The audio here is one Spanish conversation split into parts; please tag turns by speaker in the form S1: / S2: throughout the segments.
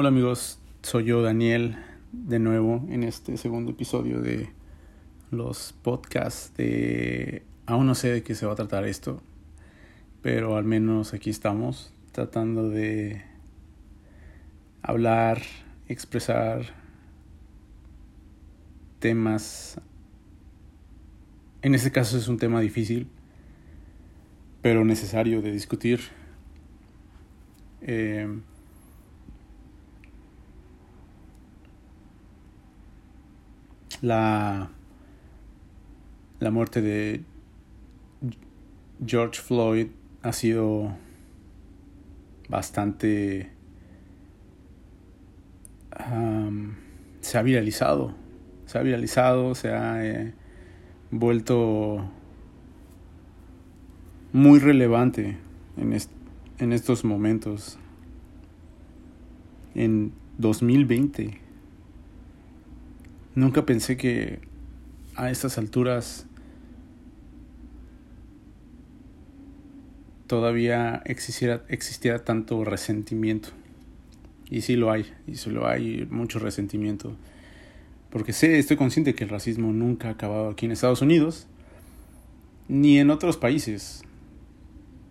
S1: Hola amigos, soy yo Daniel de nuevo en este segundo episodio de los podcasts de... Aún no sé de qué se va a tratar esto, pero al menos aquí estamos tratando de hablar, expresar temas. En este caso es un tema difícil, pero necesario de discutir. Eh, la, la muerte de George Floyd ha sido bastante... se ha viralizado, se ha viralizado, se ha eh, vuelto muy relevante en, en estos momentos. En 2020 Nunca pensé que a estas alturas todavía existiera, existiera tanto resentimiento. Y sí lo hay, y sí lo hay, mucho resentimiento. Porque sé, estoy consciente que el racismo nunca ha acabado aquí en Estados Unidos, ni en otros países.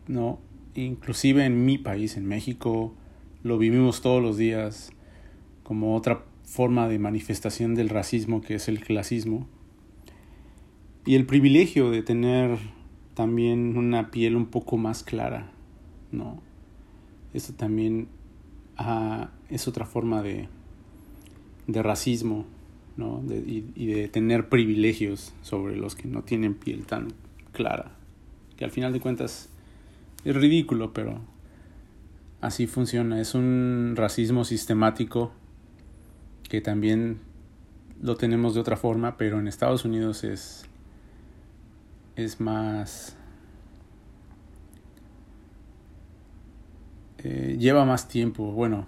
S1: No, inclusive en mi país, en México, lo vivimos todos los días como otra forma de manifestación del racismo que es el clasismo. Y el privilegio de tener también una piel un poco más clara, ¿no? Eso también ah, es otra forma de, de racismo, ¿no? y, y, de tener privilegios sobre los que no tienen piel tan clara. Que al final de cuentas es ridículo, pero así funciona. Es un racismo sistemático que también lo tenemos de otra forma, pero en Estados Unidos es, es más... Eh, lleva más tiempo, bueno,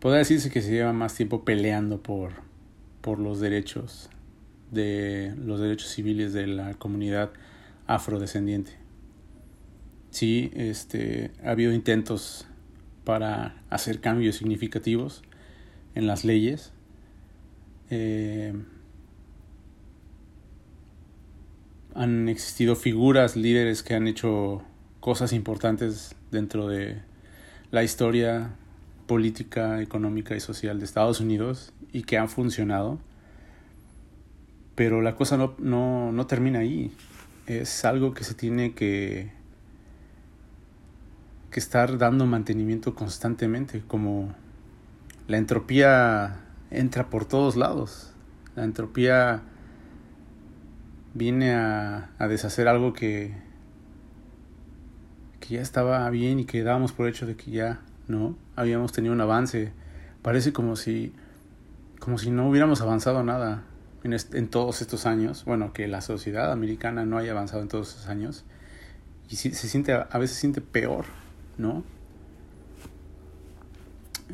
S1: podría decirse que se lleva más tiempo peleando por, por los derechos de los derechos civiles de la comunidad afrodescendiente. Sí, este, ha habido intentos para hacer cambios significativos, en las leyes. Eh, han existido figuras, líderes que han hecho cosas importantes dentro de la historia política, económica y social de Estados Unidos y que han funcionado. Pero la cosa no, no, no termina ahí. Es algo que se tiene que, que estar dando mantenimiento constantemente, como la entropía entra por todos lados. La entropía viene a, deshacer algo que, que ya estaba bien y que dábamos por hecho de que ya no habíamos tenido un avance. Parece como si como si no hubiéramos avanzado nada en, en todos estos años. Bueno, que la sociedad americana no haya avanzado en todos estos años. Y se siente, a veces se siente peor, ¿no?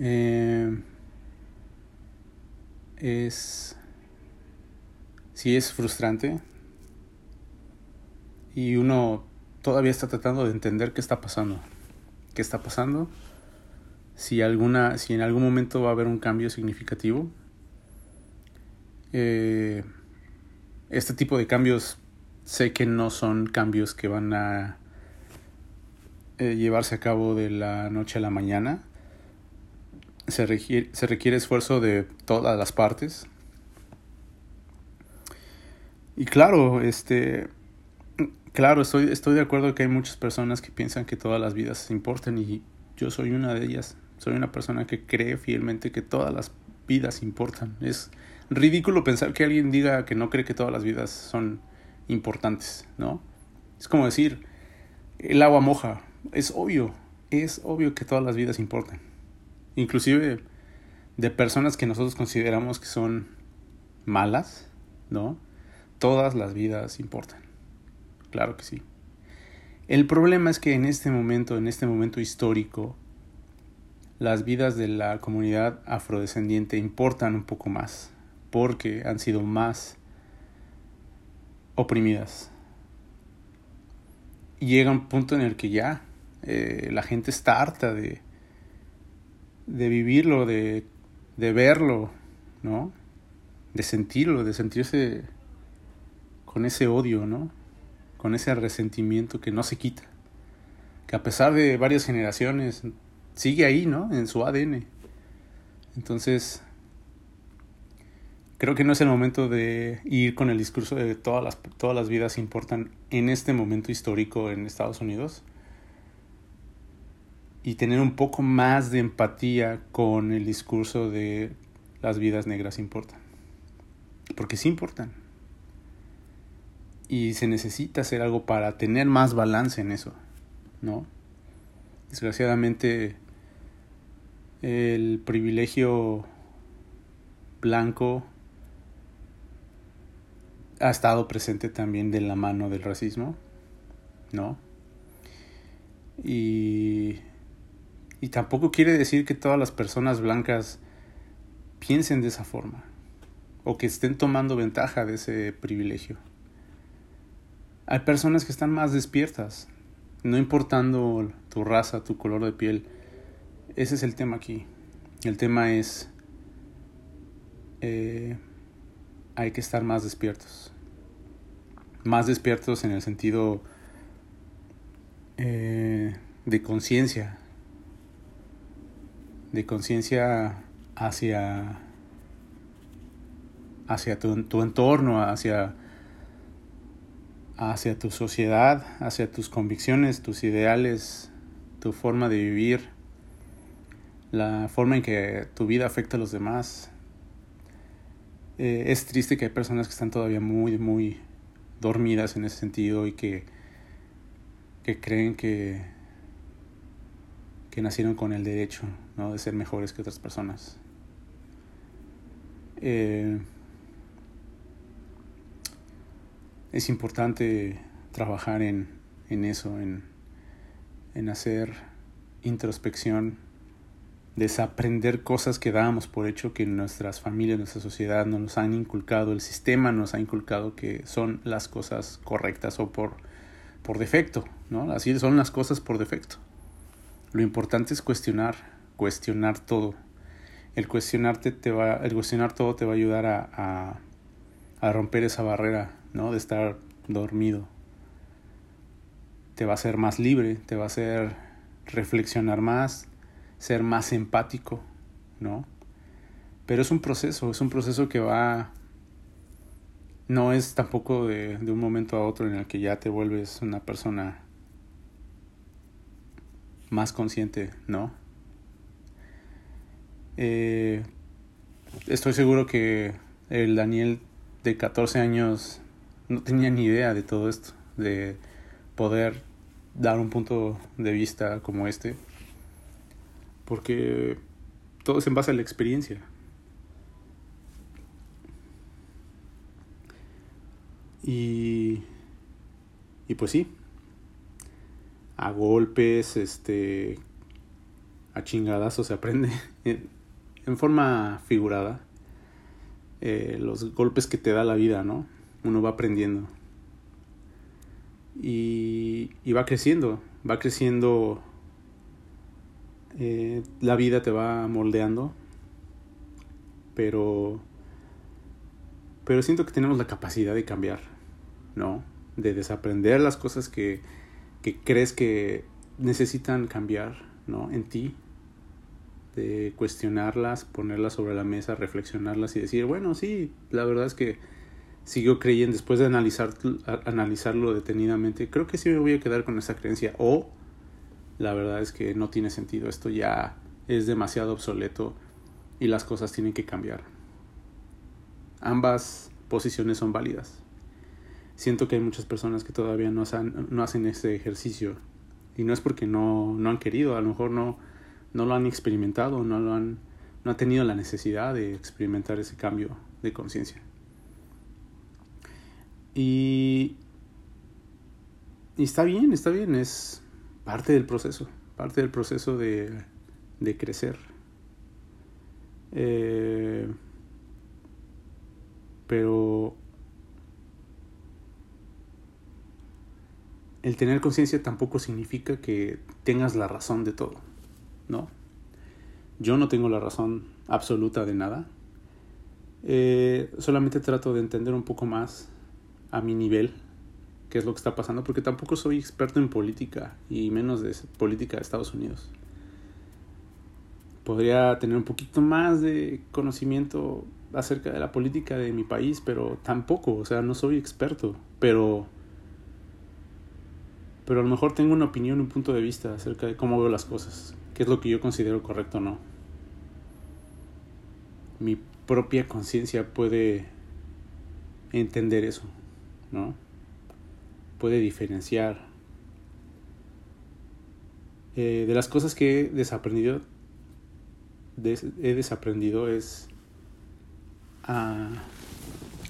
S1: Eh, es. Sí, es frustrante. Y uno todavía está tratando de entender qué está pasando. ¿Qué está pasando? Si, alguna, si en algún momento va a haber un cambio significativo. Eh, este tipo de cambios sé que no son cambios que van a eh, llevarse a cabo de la noche a la mañana se requiere, se requiere esfuerzo de todas las partes. Y claro, este, claro, estoy, estoy de acuerdo que hay muchas personas que piensan que todas las vidas importan y yo soy una de ellas. Soy una persona que cree fielmente que todas las vidas importan. Es ridículo pensar que alguien diga que no cree que todas las vidas son importantes, ¿no? Es como decir, el agua moja. Es obvio, es obvio que todas las vidas importan inclusive de personas que nosotros consideramos que son malas, ¿no? Todas las vidas importan. Claro que sí. El problema es que en este momento, en este momento histórico, las vidas de la comunidad afrodescendiente importan un poco más, porque han sido más oprimidas. Llega un punto en el que ya eh, la gente está harta de, de vivirlo, de, de verlo, ¿no? De sentirlo, de sentirse con ese odio, ¿no? Con ese resentimiento que no se quita. Que a pesar de varias generaciones sigue ahí, ¿no? En su ADN. Entonces, creo que no es el momento de ir con el discurso de todas las, todas las vidas importan en este momento histórico en Estados Unidos y tener un poco más de empatía con el discurso de las vidas negras importan. Porque sí importan. Y se necesita hacer algo para tener más balance en eso, ¿no? Desgraciadamente el privilegio blanco ha estado presente también de la mano del racismo, ¿no? Y, y tampoco quiere decir que todas las personas blancas piensen de esa forma o que estén tomando ventaja de ese privilegio. Hay personas que están más despiertas, no importando tu raza, tu color de piel. Ese es el tema aquí. El tema es eh, hay que estar más despiertos. Más despiertos en el sentido eh, de conciencia. De conciencia hacia, hacia tu, tu, entorno, hacia, hacia tu sociedad, hacia tus convicciones, tus ideales, tu forma de vivir, la forma en que tu vida afecta a los demás, eh, es triste que hay personas que están todavía muy, muy dormidas en ese sentido y que, que creen que, que nacieron con el derecho ¿no? de ser mejores que otras personas. Eh, es importante trabajar en, en eso, en, en hacer introspección desaprender cosas que dábamos por hecho que nuestras familias, nuestra sociedad nos han inculcado, el sistema nos ha inculcado que son las cosas correctas o por, por defecto, ¿no? Así son las cosas por defecto. Lo importante es cuestionar, cuestionar todo. El cuestionarte te va, el cuestionar todo te va a ayudar a, a, romper esa barrera, ¿no? De estar dormido. Te va a hacer más libre, te va a hacer reflexionar más, ser más empático, ¿no? Pero es un proceso, es un proceso que va... No es tampoco de, de un momento a otro en el que ya te vuelves una persona más consciente, ¿no? Eh, estoy seguro que el Daniel de 14 años no tenía ni idea de todo esto, de poder dar un punto de vista como este porque todo es en base a la experiencia. Y, y pues sí, a golpes, este, a chingadazos se aprende en, forma figurada. Eh, los golpes que te da la vida, ¿no? Uno va aprendiendo. Y, y va creciendo, va creciendo eh, la vida te va moldeando, pero, pero siento que tenemos la capacidad de cambiar, ¿no? De desaprender las cosas que, que crees que necesitan cambiar, ¿no? En ti, de cuestionarlas, ponerlas sobre la mesa, reflexionarlas y decir, bueno, sí, la verdad es que sigo creyendo, después de analizar, analizarlo detenidamente, creo que sí me voy a quedar con esa creencia. O la verdad es que no tiene sentido, esto ya es demasiado obsoleto y las cosas tienen que cambiar. Ambas posiciones son válidas. Siento que hay muchas personas que todavía no, no hacen ese ejercicio y no es porque no, no han querido, a lo mejor no, no lo han experimentado, no lo han, no tenido la necesidad de experimentar ese cambio de conciencia. Y, y está bien, está bien, es, parte del proceso, parte del proceso de, de crecer. Eh, pero el tener conciencia tampoco significa que tengas la razón de todo, ¿no? Yo no tengo la razón absoluta de nada. Eh, solamente trato de entender un poco más a mi nivel qué es lo que está pasando, porque tampoco soy experto en política y menos de política de Estados Unidos. Podría tener un poquito más de conocimiento acerca de la política de mi país, pero tampoco, o sea, no soy experto, pero pero a lo mejor tengo una opinión, un punto de vista acerca de cómo veo las cosas, qué es lo que yo considero correcto o no. Mi propia conciencia puede entender eso, ¿no? Puede diferenciar. Eh, de las cosas que he desaprendido, he desaprendido es a,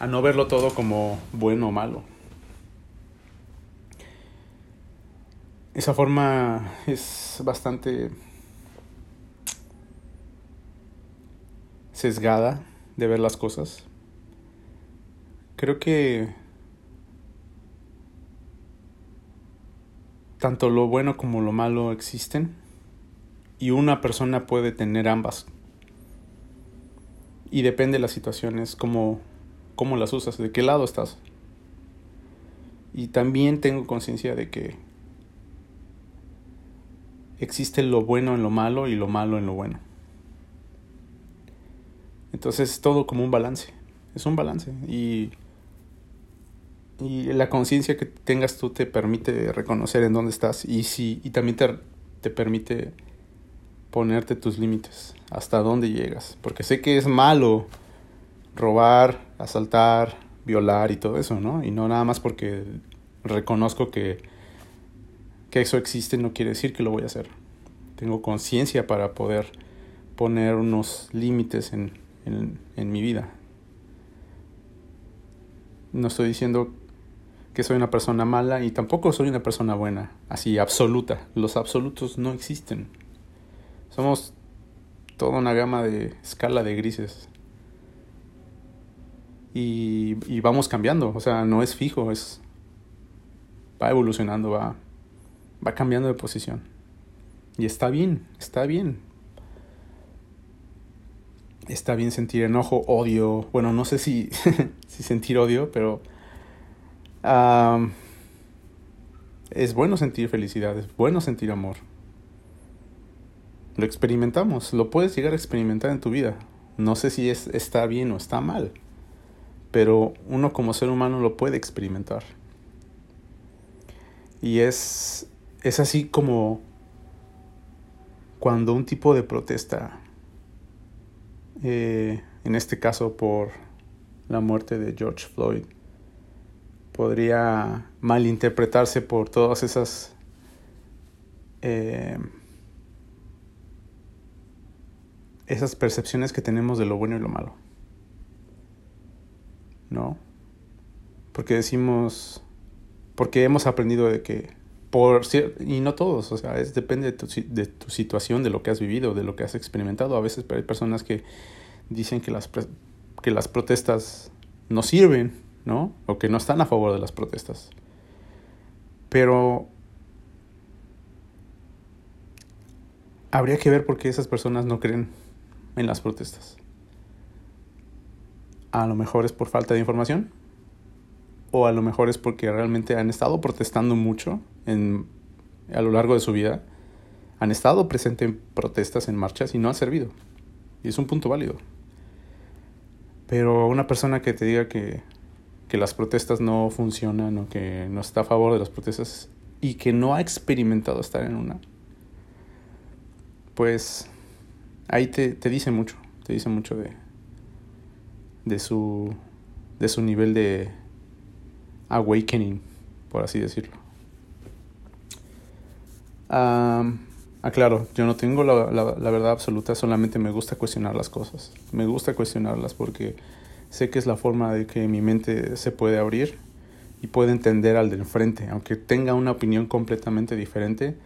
S1: a no verlo todo como bueno o malo. Esa forma es bastante sesgada de ver las cosas. Creo que tanto lo bueno como lo malo existen y una persona puede tener ambas. Y depende de las situaciones, cómo, cómo las usas, de qué lado estás. Y también tengo conciencia de que existe lo bueno en lo malo y lo malo en lo bueno. Entonces es todo como un balance, es un balance y, y la conciencia que tengas tú te permite reconocer en dónde estás y, si, y también te, te permite ponerte tus límites, hasta dónde llegas, porque sé que es malo robar, asaltar, violar y todo eso, ¿no? Y no nada más porque reconozco que que eso existe no quiere decir que lo voy a hacer. Tengo conciencia para poder poner unos límites en, en, mi vida. No estoy diciendo que soy una persona mala y tampoco soy una persona buena, así absoluta. Los absolutos no existen. Somos toda una gama de escala de grises. Y, y vamos cambiando, o sea, no es fijo, es va evolucionando, va va cambiando de posición. Y está bien, está bien. Está bien sentir enojo, odio. Bueno, no sé si, si sentir odio, pero es bueno sentir felicidad, es bueno sentir amor. Lo experimentamos, lo puedes llegar a experimentar en tu vida. No sé si es, está bien o está mal, pero uno como ser humano lo puede experimentar. Y es es así como cuando un tipo de protesta, eh, en este caso por la muerte de George Floyd, podría malinterpretarse por todas esas eh, esas percepciones que tenemos de lo bueno y lo malo. ¿No? Porque decimos, porque hemos aprendido de que por y no todos, o sea, es, depende de tu, de tu situación, de lo que has vivido, de lo que has experimentado. A veces hay personas que dicen que las, que las protestas no sirven, ¿no? O que no están a favor de las protestas. Pero habría que ver por qué esas personas no creen en las protestas. A lo mejor es por falta de información, o a lo mejor es porque realmente han estado protestando mucho en, a lo largo de su vida, han estado presentes en protestas, en marchas y no ha servido. Y es un punto válido. Pero una persona que te diga que, que las protestas no funcionan o que no está a favor de las protestas y que no ha experimentado estar en una, pues ahí te, te dice mucho, te dice mucho de, de, su, de su nivel de, awakening, por así decirlo. Aclaro, yo no tengo la, la, verdad absoluta, solamente me gusta cuestionar las cosas. Me gusta cuestionarlas porque sé que es la forma de que mi mente se puede abrir y puede entender al del frente. Aunque tenga una opinión completamente diferente,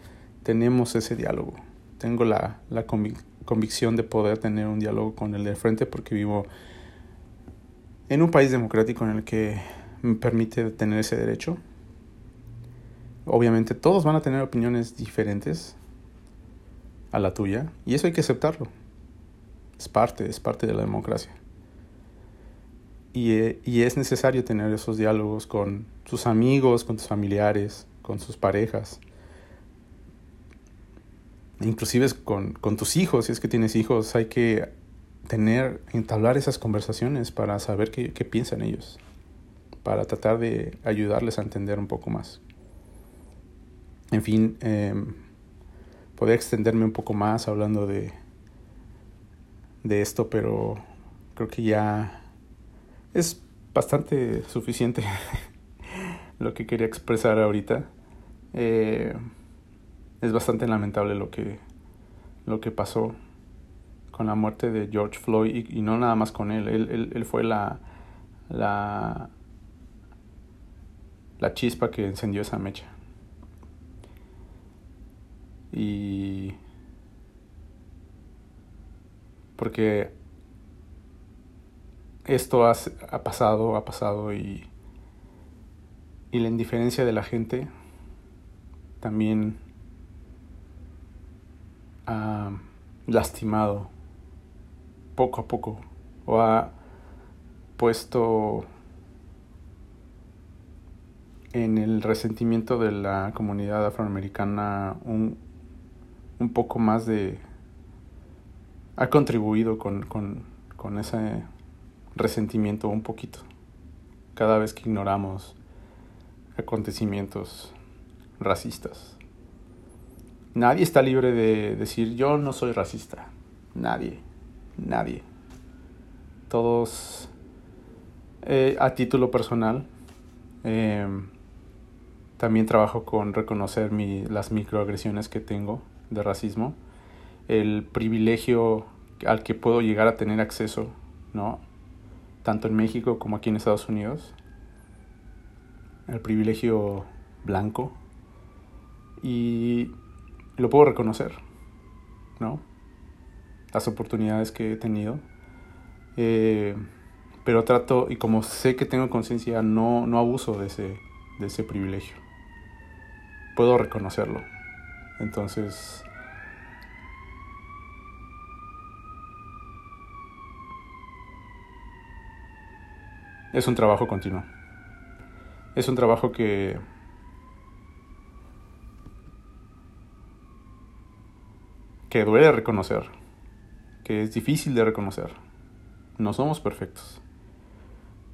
S1: tenemos ese diálogo. Tengo la, la convicción de poder tener un diálogo con el del frente porque vivo en un país democrático en el que me permite tener ese derecho. Obviamente todos van a tener opiniones diferentes a la tuya y eso hay que aceptarlo. Es parte, es parte de la democracia. Y, eh, y, es necesario tener esos diálogos con sus amigos, con tus familiares, con sus parejas. Inclusive con, con tus hijos, si es que tienes hijos, hay que tener, entablar esas conversaciones para saber qué, qué piensan ellos, para tratar de ayudarles a entender un poco más. En fin, eh, podría extenderme un poco más hablando de, de esto, pero creo que ya es bastante suficiente lo que quería expresar ahorita. Eh, es bastante lamentable lo que, lo que pasó con la muerte de George Floyd y, no nada más con él. Él, él, fue la, la, la chispa que encendió esa mecha. Y porque esto ha, ha, pasado, ha pasado y, y la indiferencia de la gente también ha lastimado poco a poco o ha puesto en el resentimiento de la comunidad afroamericana un, un poco más de... ha contribuido con, con, con ese resentimiento un poquito cada vez que ignoramos acontecimientos racistas. Nadie está libre de decir yo no soy racista. Nadie. Nadie. Todos, eh, a título personal, eh, también trabajo con reconocer mi, las microagresiones que tengo de racismo, el privilegio al que puedo llegar a tener acceso, ¿no? Tanto en México como aquí en Estados Unidos. El privilegio blanco. Y lo puedo reconocer, ¿no? Las oportunidades que he tenido. Eh, pero trato, y como sé que tengo conciencia, no, no abuso de ese, de ese privilegio. Puedo reconocerlo. Entonces, es un trabajo continuo. Es un trabajo que que duele reconocer, que es difícil de reconocer. No somos perfectos.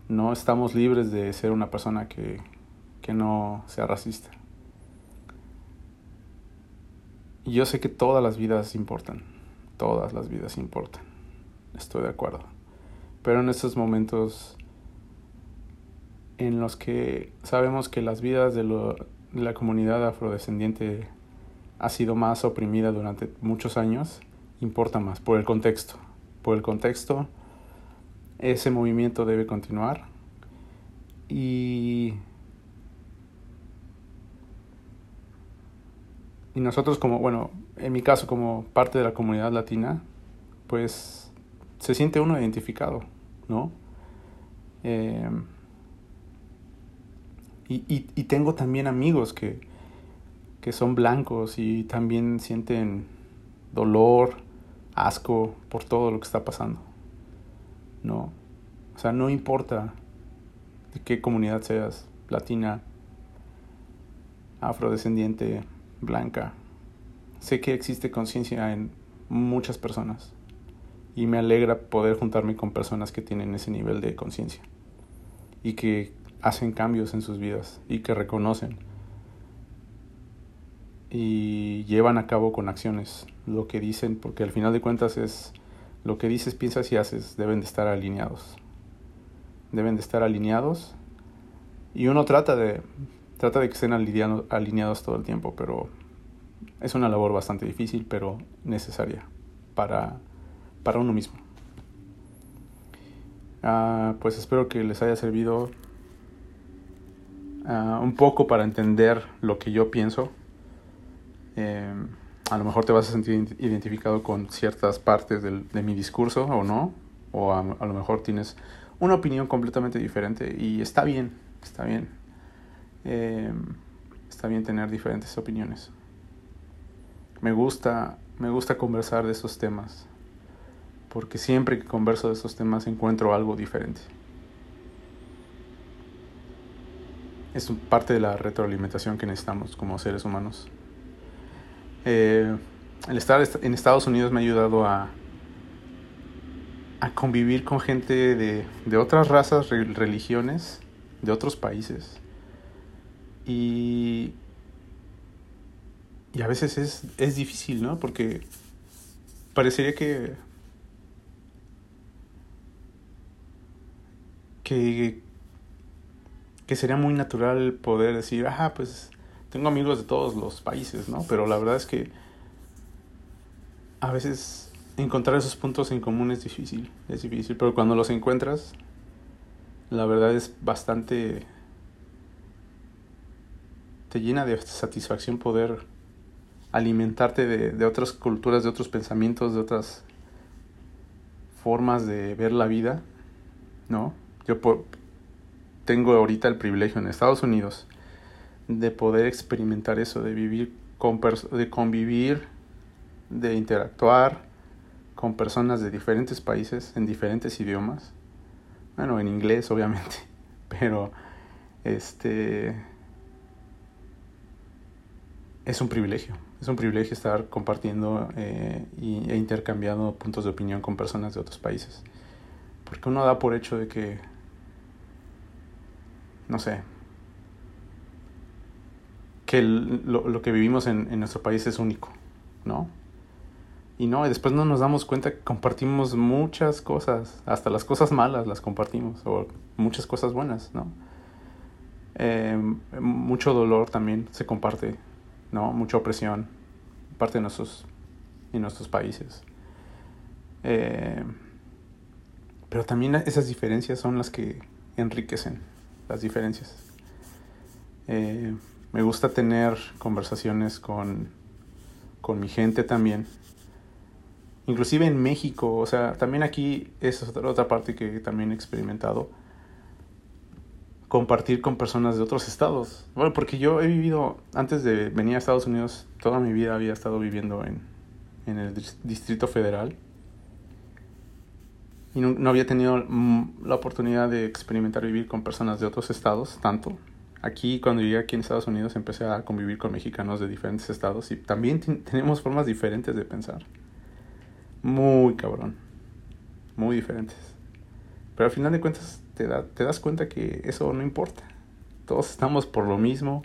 S1: No estamos libres de ser una persona que, que no sea racista. Y yo sé que todas las vidas importan, todas las vidas importan, estoy de acuerdo. Pero en estos momentos en los que sabemos que las vidas de, lo, de la comunidad afrodescendiente ha sido más oprimida durante muchos años, importa más por el contexto. Por el contexto, ese movimiento debe continuar y Y nosotros como, bueno, en mi caso como parte de la comunidad latina, pues se siente uno identificado, ¿no? Eh, y, y, tengo también amigos que, que son blancos y también sienten dolor, asco por todo lo que está pasando. No. O sea, no importa de qué comunidad seas, latina, afrodescendiente, blanca. Sé que existe conciencia en muchas personas y me alegra poder juntarme con personas que tienen ese nivel de conciencia y que hacen cambios en sus vidas y que reconocen y llevan a cabo con acciones lo que dicen, porque al final de cuentas es lo que dices, piensas y haces deben de estar alineados. Deben de estar alineados y uno trata de trata de que estén alineados todo el tiempo, pero es una labor bastante difícil, pero necesaria para, para uno mismo. Ah, pues espero que les haya servido ah, un poco para entender lo que yo pienso. Em, a lo mejor te vas a sentir identificado con ciertas partes del, de mi discurso o no, o a, a lo mejor tienes una opinión completamente diferente y está bien, está bien. Eh, está bien tener diferentes opiniones. Me gusta, me gusta conversar de esos temas. porque siempre que converso de estos temas encuentro algo diferente. Es parte de la retroalimentación que necesitamos como seres humanos. Eh, el estar en Estados Unidos me ha ayudado a, a convivir con gente de, de otras razas, religiones, de otros países. Y, y a veces es, es difícil, ¿no? Porque parecería que que, que sería muy natural poder decir, ajá, pues tengo amigos de todos los países, ¿no? Pero la verdad es que a veces encontrar esos puntos en común es difícil, es difícil, pero cuando los encuentras, la verdad es bastante... te llena de satisfacción poder alimentarte de, de otras culturas, de otros pensamientos, de otras formas de ver la vida, ¿no? Yo tengo ahorita el privilegio en Estados Unidos de poder experimentar eso, de vivir con de convivir, de interactuar con personas de diferentes países en diferentes idiomas. Bueno, en inglés obviamente, pero este es un privilegio. Es un privilegio estar compartiendo eh, e intercambiando puntos de opinión con personas de otros países. Porque uno da por hecho de que no sé, que lo, lo, que vivimos en, en, nuestro país es único, ¿no? Y no, y después no nos damos cuenta que compartimos muchas cosas, hasta las cosas malas las compartimos, o muchas cosas buenas, ¿no? Eh, mucho dolor también se comparte, ¿no? Mucha opresión, parte de nuestros, en nuestros países. Eh, pero también esas diferencias son las que enriquecen, las diferencias. Eh, me gusta tener conversaciones con, con mi gente también. Inclusive en México, o sea, también aquí es otra parte que también he experimentado. Compartir con personas de otros estados. Bueno, porque yo he vivido, antes de venir a Estados Unidos, toda mi vida había estado viviendo en, en el Distrito Federal y no, había tenido mm, la oportunidad de experimentar vivir con personas de otros estados tanto. Aquí cuando llegué aquí en Estados Unidos empecé a convivir con mexicanos de diferentes estados y también tenemos formas diferentes de pensar. Muy cabrón. Muy diferentes. Pero al final de cuentas te, da, te das cuenta que eso no importa. Todos estamos por lo mismo.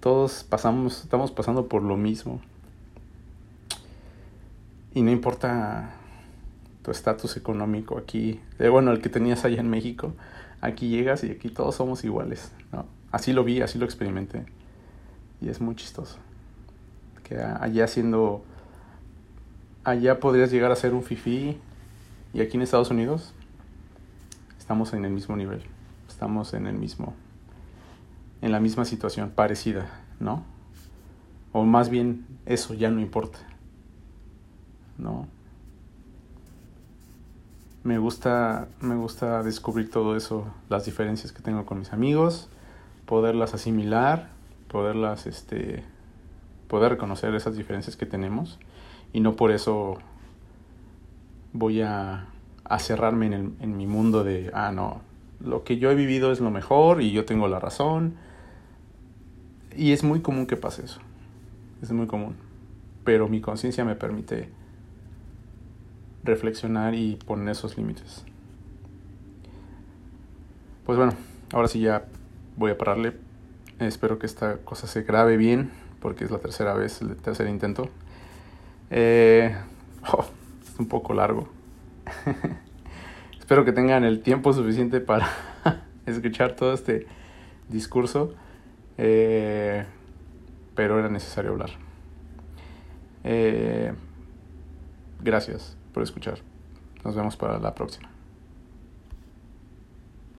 S1: Todos pasamos, estamos pasando por lo mismo. Y no importa tu estatus económico aquí, eh, bueno, el que tenías allá en México, aquí llegas y aquí todos somos iguales, ¿no? Así lo vi, así lo experimenté. Y es muy chistoso. Que allá siendo, allá podrías llegar a ser un fifi y aquí en Estados Unidos estamos en el mismo nivel, estamos en el mismo, en la misma situación, parecida, ¿no? O más bien eso ya no importa, ¿no? Me gusta, me gusta descubrir todo eso, las diferencias que tengo con mis amigos, poderlas asimilar, poderlas, este, poder reconocer esas diferencias que tenemos y no por eso voy a, a cerrarme en, el, en mi mundo de, ah, no, lo que yo he vivido es lo mejor y yo tengo la razón. Y es muy común que pase eso, es muy común, pero mi conciencia me permite reflexionar y poner esos límites. Pues bueno, ahora sí ya voy a pararle. Espero que esta cosa se grabe bien, porque es la tercera vez, el tercer intento. Eh, es un poco largo. Espero que tengan el tiempo suficiente para escuchar todo este discurso. Eh, pero era necesario hablar. Eh, gracias por escuchar. Nos vemos para la próxima.